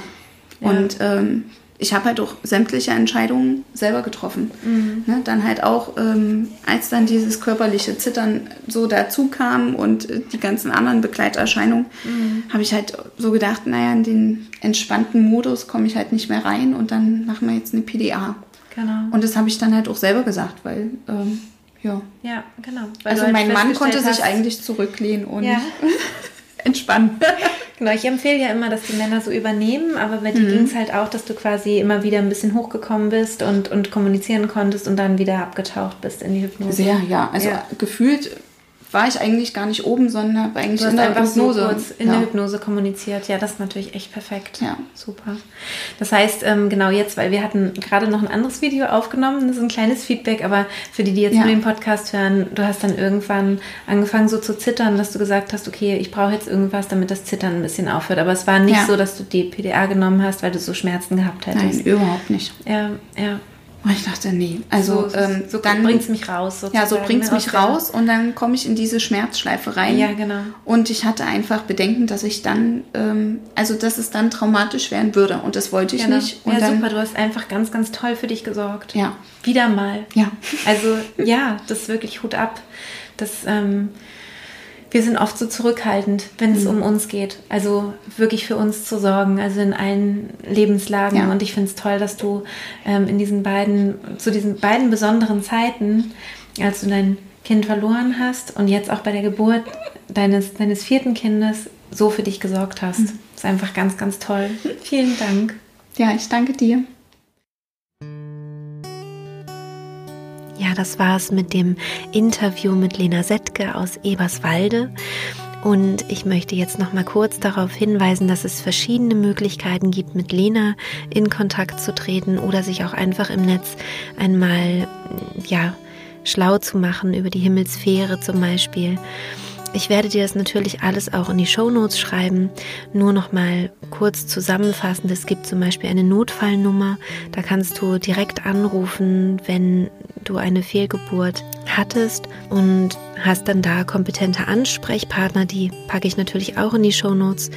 ja. Und ähm, ich habe halt auch sämtliche Entscheidungen selber getroffen. Mhm. Ne, dann halt auch, ähm, als dann dieses körperliche Zittern so dazu kam und äh, die ganzen anderen Begleiterscheinungen, mhm. habe ich halt so gedacht, naja, in den entspannten Modus komme ich halt nicht mehr rein und dann machen wir jetzt eine PDA. Genau. Und das habe ich dann halt auch selber gesagt, weil, ähm, ja. Ja, genau. also halt mein Mann konnte hast, sich eigentlich zurücklehnen und ja. entspannen. genau, ich empfehle ja immer, dass die Männer so übernehmen, aber bei dir mhm. ging es halt auch, dass du quasi immer wieder ein bisschen hochgekommen bist und, und kommunizieren konntest und dann wieder abgetaucht bist in die Hypnose. Sehr, ja. Also ja. gefühlt war ich eigentlich gar nicht oben, sondern habe eigentlich in der Hypnose. Kurz in ja. der Hypnose kommuniziert. Ja, das ist natürlich echt perfekt. Ja. Super. Das heißt, ähm, genau jetzt, weil wir hatten gerade noch ein anderes Video aufgenommen, das ist ein kleines Feedback, aber für die, die jetzt ja. nur den Podcast hören, du hast dann irgendwann angefangen so zu zittern, dass du gesagt hast, okay, ich brauche jetzt irgendwas, damit das Zittern ein bisschen aufhört. Aber es war nicht ja. so, dass du die PDA genommen hast, weil du so Schmerzen gehabt hättest. Nein, überhaupt nicht. Ja, ja. Und ich dachte, nee, also so, ähm, so dann bringt es mich raus. Sozusagen. Ja, so bringt es ne, mich raus und dann komme ich in diese Schmerzschleife rein. Ja, genau. Und ich hatte einfach Bedenken, dass ich dann, ähm, also dass es dann traumatisch werden würde und das wollte ich genau. nicht. Und ja, dann, super, du hast einfach ganz, ganz toll für dich gesorgt. Ja. Wieder mal. Ja. Also ja, das ist wirklich Hut ab. Das, ähm, wir sind oft so zurückhaltend, wenn es mhm. um uns geht. Also wirklich für uns zu sorgen, also in allen Lebenslagen. Ja. Und ich finde es toll, dass du ähm, in diesen beiden, zu diesen beiden besonderen Zeiten, als du dein Kind verloren hast und jetzt auch bei der Geburt deines, deines vierten Kindes so für dich gesorgt hast. Mhm. Das ist einfach ganz, ganz toll. Vielen Dank. Ja, ich danke dir. Ja, das war es mit dem Interview mit Lena Settke aus Eberswalde. Und ich möchte jetzt noch mal kurz darauf hinweisen, dass es verschiedene Möglichkeiten gibt, mit Lena in Kontakt zu treten oder sich auch einfach im Netz einmal ja schlau zu machen über die Himmelsphäre zum Beispiel. Ich werde dir das natürlich alles auch in die Show Notes schreiben. Nur noch mal kurz zusammenfassend. Es gibt zum Beispiel eine Notfallnummer. Da kannst du direkt anrufen, wenn du eine Fehlgeburt hattest und hast dann da kompetente Ansprechpartner. Die packe ich natürlich auch in die Show Notes.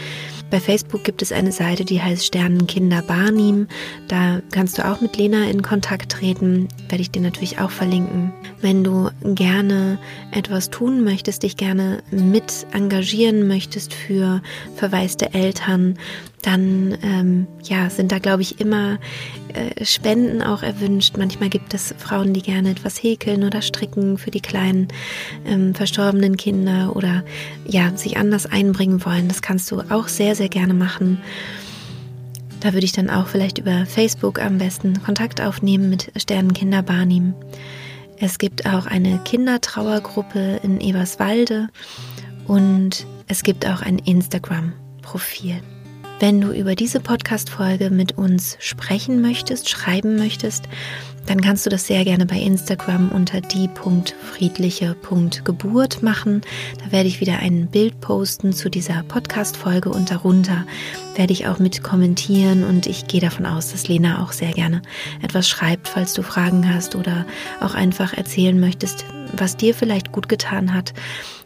Bei Facebook gibt es eine Seite, die heißt Sternenkinder Barnim. Da kannst du auch mit Lena in Kontakt treten. Werde ich dir natürlich auch verlinken. Wenn du gerne etwas tun möchtest, dich gerne mit engagieren möchtest für verwaiste Eltern, dann ähm, ja, sind da, glaube ich, immer äh, Spenden auch erwünscht. Manchmal gibt es Frauen, die gerne etwas häkeln oder stricken für die kleinen ähm, verstorbenen Kinder oder ja, sich anders einbringen wollen. Das kannst du auch sehr, sehr gerne machen. Da würde ich dann auch vielleicht über Facebook am besten Kontakt aufnehmen mit Sternenkinder Barnim. Es gibt auch eine Kindertrauergruppe in Eberswalde und es gibt auch ein Instagram-Profil. Wenn du über diese Podcast-Folge mit uns sprechen möchtest, schreiben möchtest, dann kannst du das sehr gerne bei Instagram unter die.friedliche.geburt machen. Da werde ich wieder ein Bild posten zu dieser Podcast-Folge und darunter werde ich auch mit kommentieren und ich gehe davon aus, dass Lena auch sehr gerne etwas schreibt, falls du Fragen hast oder auch einfach erzählen möchtest, was dir vielleicht gut getan hat.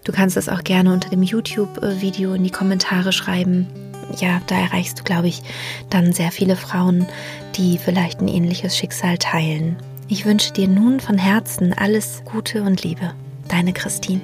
Du kannst das auch gerne unter dem YouTube-Video in die Kommentare schreiben ja, da erreichst du, glaube ich, dann sehr viele Frauen, die vielleicht ein ähnliches Schicksal teilen. Ich wünsche dir nun von Herzen alles Gute und Liebe. Deine Christine.